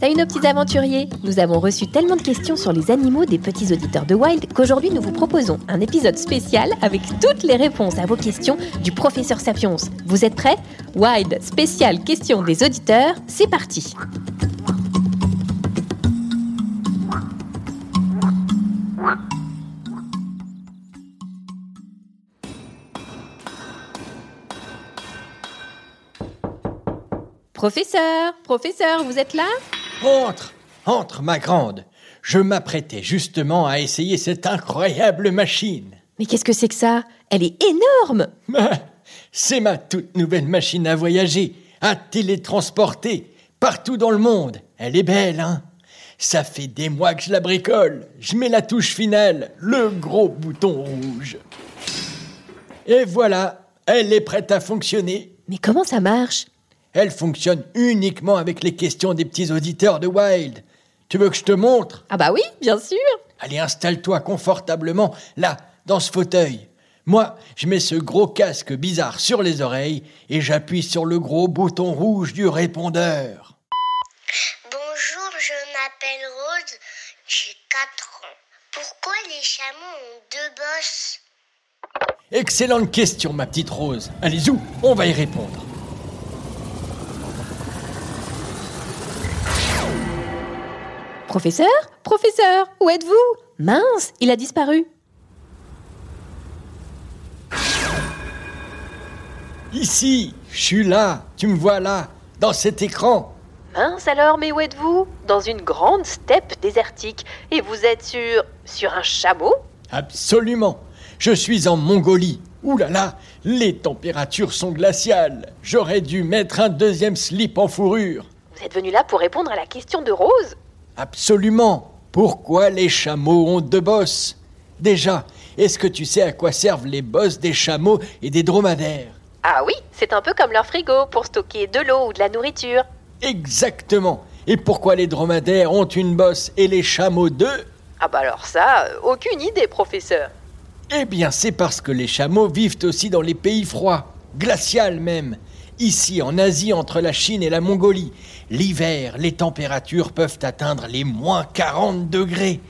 Salut nos petits aventuriers Nous avons reçu tellement de questions sur les animaux des petits auditeurs de Wild qu'aujourd'hui nous vous proposons un épisode spécial avec toutes les réponses à vos questions du professeur Sapiens. Vous êtes prêts? Wild spécial questions des auditeurs, c'est parti Professeur, professeur, vous êtes là? Entre, entre, ma grande. Je m'apprêtais justement à essayer cette incroyable machine. Mais qu'est-ce que c'est que ça? Elle est énorme C'est ma toute nouvelle machine à voyager, à télétransporter, partout dans le monde. Elle est belle, hein? Ça fait des mois que je la bricole. Je mets la touche finale, le gros bouton rouge. Et voilà, elle est prête à fonctionner. Mais comment ça marche? Elle fonctionne uniquement avec les questions des petits auditeurs de Wild. Tu veux que je te montre? Ah bah oui, bien sûr Allez, installe-toi confortablement, là, dans ce fauteuil. Moi, je mets ce gros casque bizarre sur les oreilles et j'appuie sur le gros bouton rouge du répondeur. Bonjour, je m'appelle Rose, j'ai 4 ans. Pourquoi les chameaux ont deux bosses? Excellente question, ma petite Rose. Allez, zou, on va y répondre. Professeur Professeur, où êtes-vous? Mince, il a disparu. Ici, je suis là, tu me vois là, dans cet écran. Mince alors, mais où êtes-vous? Dans une grande steppe désertique. Et vous êtes sur... sur un chameau? Absolument. Je suis en Mongolie. Ouh là là, les températures sont glaciales. J'aurais dû mettre un deuxième slip en fourrure. Vous êtes venu là pour répondre à la question de Rose? Absolument. Pourquoi les chameaux ont deux bosses? Déjà, est-ce que tu sais à quoi servent les bosses des chameaux et des dromadaires? Ah oui, c'est un peu comme leur frigo pour stocker de l'eau ou de la nourriture. Exactement. Et pourquoi les dromadaires ont une bosse et les chameaux deux? Ah bah alors ça, euh, aucune idée, professeur. Eh bien, c'est parce que les chameaux vivent aussi dans les pays froids, glaciales même. Ici, en Asie, entre la Chine et la Mongolie, l'hiver, les températures peuvent atteindre les moins 40 degrés.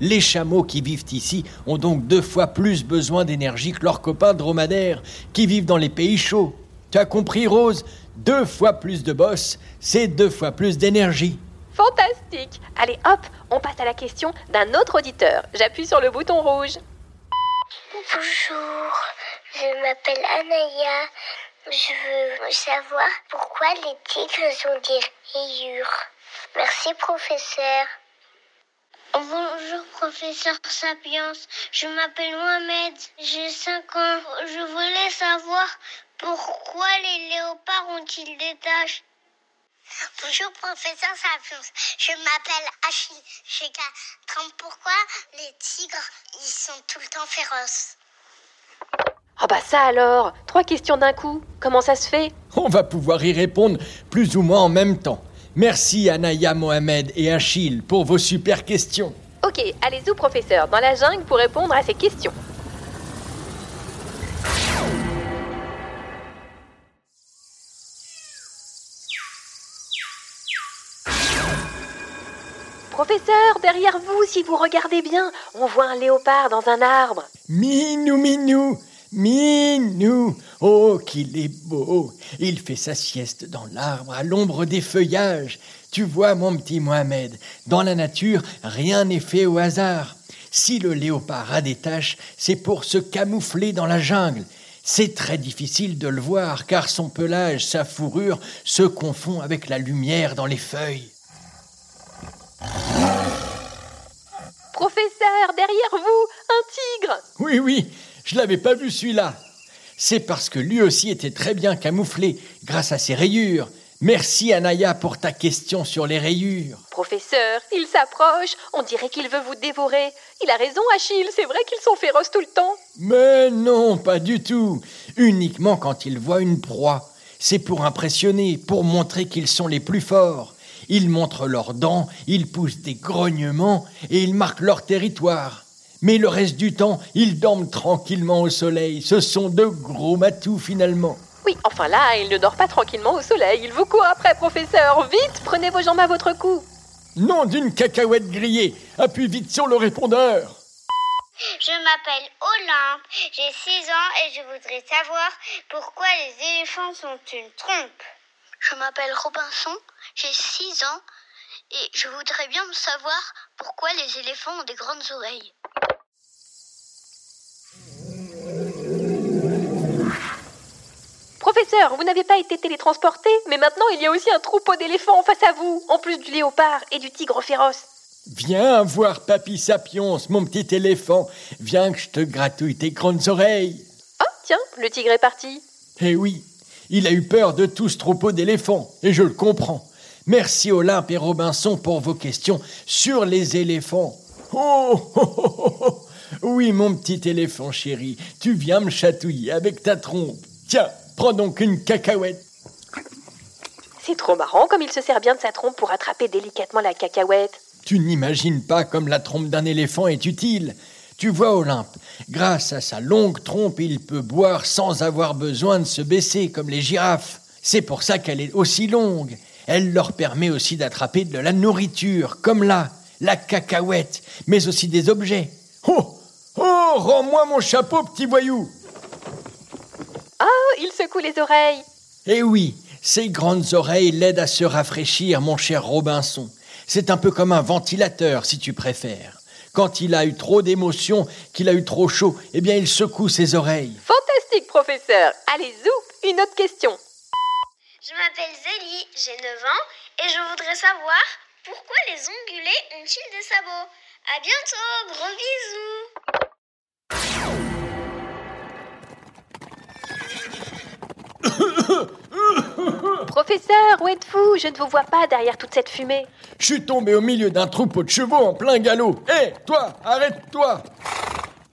Les chameaux qui vivent ici ont donc deux fois plus besoin d'énergie que leurs copains dromadaires qui vivent dans les pays chauds. Tu as compris, Rose? Deux fois plus de bosses, c'est deux fois plus d'énergie. Fantastique Allez hop, on passe à la question d'un autre auditeur. J'appuie sur le bouton rouge. Bonjour, je m'appelle Anaya. Je veux savoir pourquoi les tigres ont des rayures. Merci, professeur. Bonjour, professeur Sapiens. Je m'appelle Mohamed. J'ai 5 ans. Je voulais savoir pourquoi les léopards ont-ils des taches Bonjour, professeur Sapiens. Je m'appelle Achille. J'ai 4 ans. Pourquoi les tigres, ils sont tout le temps féroces? Oh bah ça alors Trois questions d'un coup. Comment ça se fait? On va pouvoir y répondre plus ou moins en même temps. Merci Anaya Mohamed et Achille pour vos super questions. Ok, allez-y, professeur, dans la jungle pour répondre à ces questions. Professeur, derrière vous, si vous regardez bien, on voit un léopard dans un arbre. Minou, minou, minou. Oh, qu'il est beau. Il fait sa sieste dans l'arbre à l'ombre des feuillages. Tu vois, mon petit Mohamed, dans la nature, rien n'est fait au hasard. Si le léopard a des taches, c'est pour se camoufler dans la jungle. C'est très difficile de le voir car son pelage, sa fourrure se confond avec la lumière dans les feuilles. Professeur, derrière vous, un tigre Oui, oui, je l'avais pas vu celui-là. C'est parce que lui aussi était très bien camouflé grâce à ses rayures. Merci Anaya pour ta question sur les rayures. Professeur, il s'approche, on dirait qu'il veut vous dévorer. Il a raison, Achille, c'est vrai qu'ils sont féroces tout le temps. Mais non, pas du tout. Uniquement quand ils voient une proie. C'est pour impressionner, pour montrer qu'ils sont les plus forts. Ils montrent leurs dents, ils poussent des grognements et ils marquent leur territoire. Mais le reste du temps, ils dorment tranquillement au soleil. Ce sont de gros matous finalement. Oui, enfin là, il ne dort pas tranquillement au soleil. Il vous court après, professeur. Vite, prenez vos jambes à votre cou. Nom d'une cacahuète grillée. Appuie vite sur le répondeur. Je m'appelle Olympe, j'ai 6 ans et je voudrais savoir pourquoi les éléphants sont une trompe. Je m'appelle Robinson, j'ai 6 ans et je voudrais bien savoir pourquoi les éléphants ont des grandes oreilles. Professeur, vous n'avez pas été télétransporté, mais maintenant il y a aussi un troupeau d'éléphants face à vous, en plus du léopard et du tigre féroce. Viens voir Papy Sapiens, mon petit éléphant. Viens que je te gratouille tes grandes oreilles. Oh, tiens, le tigre est parti. Eh oui, il a eu peur de tout ce troupeau d'éléphants, et je le comprends. Merci Olympe et Robinson pour vos questions sur les éléphants. Oh, oh, oh, oh, oh. Oui, mon petit éléphant chéri, tu viens me chatouiller avec ta trompe. Tiens, prends donc une cacahuète. C'est trop marrant comme il se sert bien de sa trompe pour attraper délicatement la cacahuète. Tu n'imagines pas comme la trompe d'un éléphant est utile. Tu vois, Olympe, grâce à sa longue trompe, il peut boire sans avoir besoin de se baisser comme les girafes. C'est pour ça qu'elle est aussi longue. Elle leur permet aussi d'attraper de la nourriture, comme là, la cacahuète, mais aussi des objets. Oh Oh Rends-moi mon chapeau, petit voyou il secoue les oreilles. Eh oui, ces grandes oreilles l'aident à se rafraîchir, mon cher Robinson. C'est un peu comme un ventilateur, si tu préfères. Quand il a eu trop d'émotions, qu'il a eu trop chaud, eh bien il secoue ses oreilles. Fantastique, professeur. Allez, zou, une autre question. Je m'appelle Zélie, j'ai 9 ans et je voudrais savoir pourquoi les ongulés ont-ils des sabots? À bientôt, gros bisous Professeur, où êtes-vous? Je ne vous vois pas derrière toute cette fumée. Je suis tombé au milieu d'un troupeau de chevaux en plein galop. Hé, toi, arrête-toi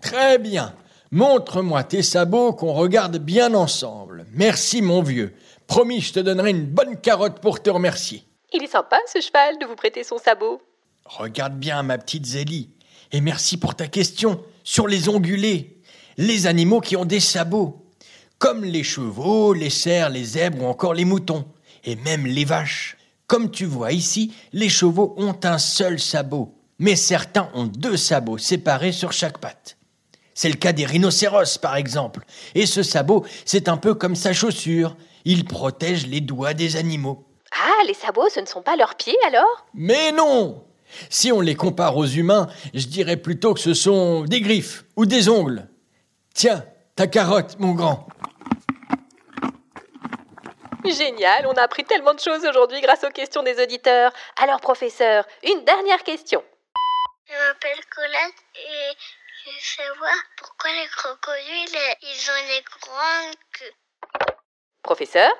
Très bien. Montre-moi tes sabots qu'on regarde bien ensemble. Merci, mon vieux. Promis, je te donnerai une bonne carotte pour te remercier. Il est sympa, ce cheval, de vous prêter son sabot. Regarde bien, ma petite Zélie. Et merci pour ta question sur les ongulés, les animaux qui ont des sabots, comme les chevaux, les cerfs, les zèbres ou encore les moutons, et même les vaches. Comme tu vois ici, les chevaux ont un seul sabot, mais certains ont deux sabots séparés sur chaque patte. C'est le cas des rhinocéros, par exemple. Et ce sabot, c'est un peu comme sa chaussure. Il protège les doigts des animaux. Ah, les sabots, ce ne sont pas leurs pieds alors? Mais non Si on les compare aux humains, je dirais plutôt que ce sont des griffes ou des ongles. Tiens, ta carotte, mon grand. Génial, on a appris tellement de choses aujourd'hui grâce aux questions des auditeurs. Alors, professeur, une dernière question. Je m'appelle Colette et je veux savoir pourquoi les crocodiles, ils ont des grandes queues. Professeur?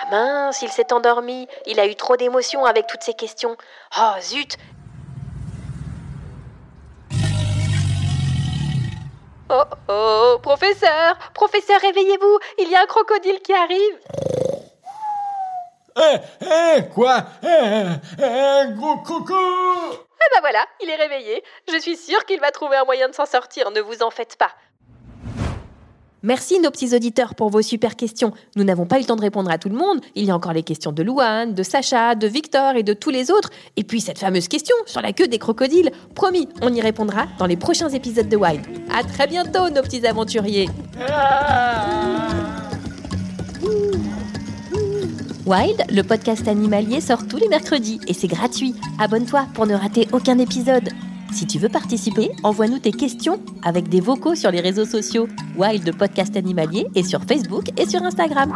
Ah mince, il s'est endormi. Il a eu trop d'émotions avec toutes ces questions. Oh zut Oh oh, professeur Professeur, réveillez-vous Il y a un crocodile qui arrive Hé, hé, quoi? Hé, hé, gros coco Ah bah voilà, il est réveillé. Je suis sûre qu'il va trouver un moyen de s'en sortir, ne vous en faites pas. Merci nos petits auditeurs pour vos super questions. Nous n'avons pas eu le temps de répondre à tout le monde. Il y a encore les questions de Louane, de Sacha, de Victor et de tous les autres. Et puis cette fameuse question sur la queue des crocodiles. Promis, on y répondra dans les prochains épisodes de Wild. À très bientôt nos petits aventuriers. Wild, le podcast animalier sort tous les mercredis et c'est gratuit. Abonne-toi pour ne rater aucun épisode. Si tu veux participer, envoie-nous tes questions avec des vocaux sur les réseaux sociaux Wild Podcast Animalier et sur Facebook et sur Instagram.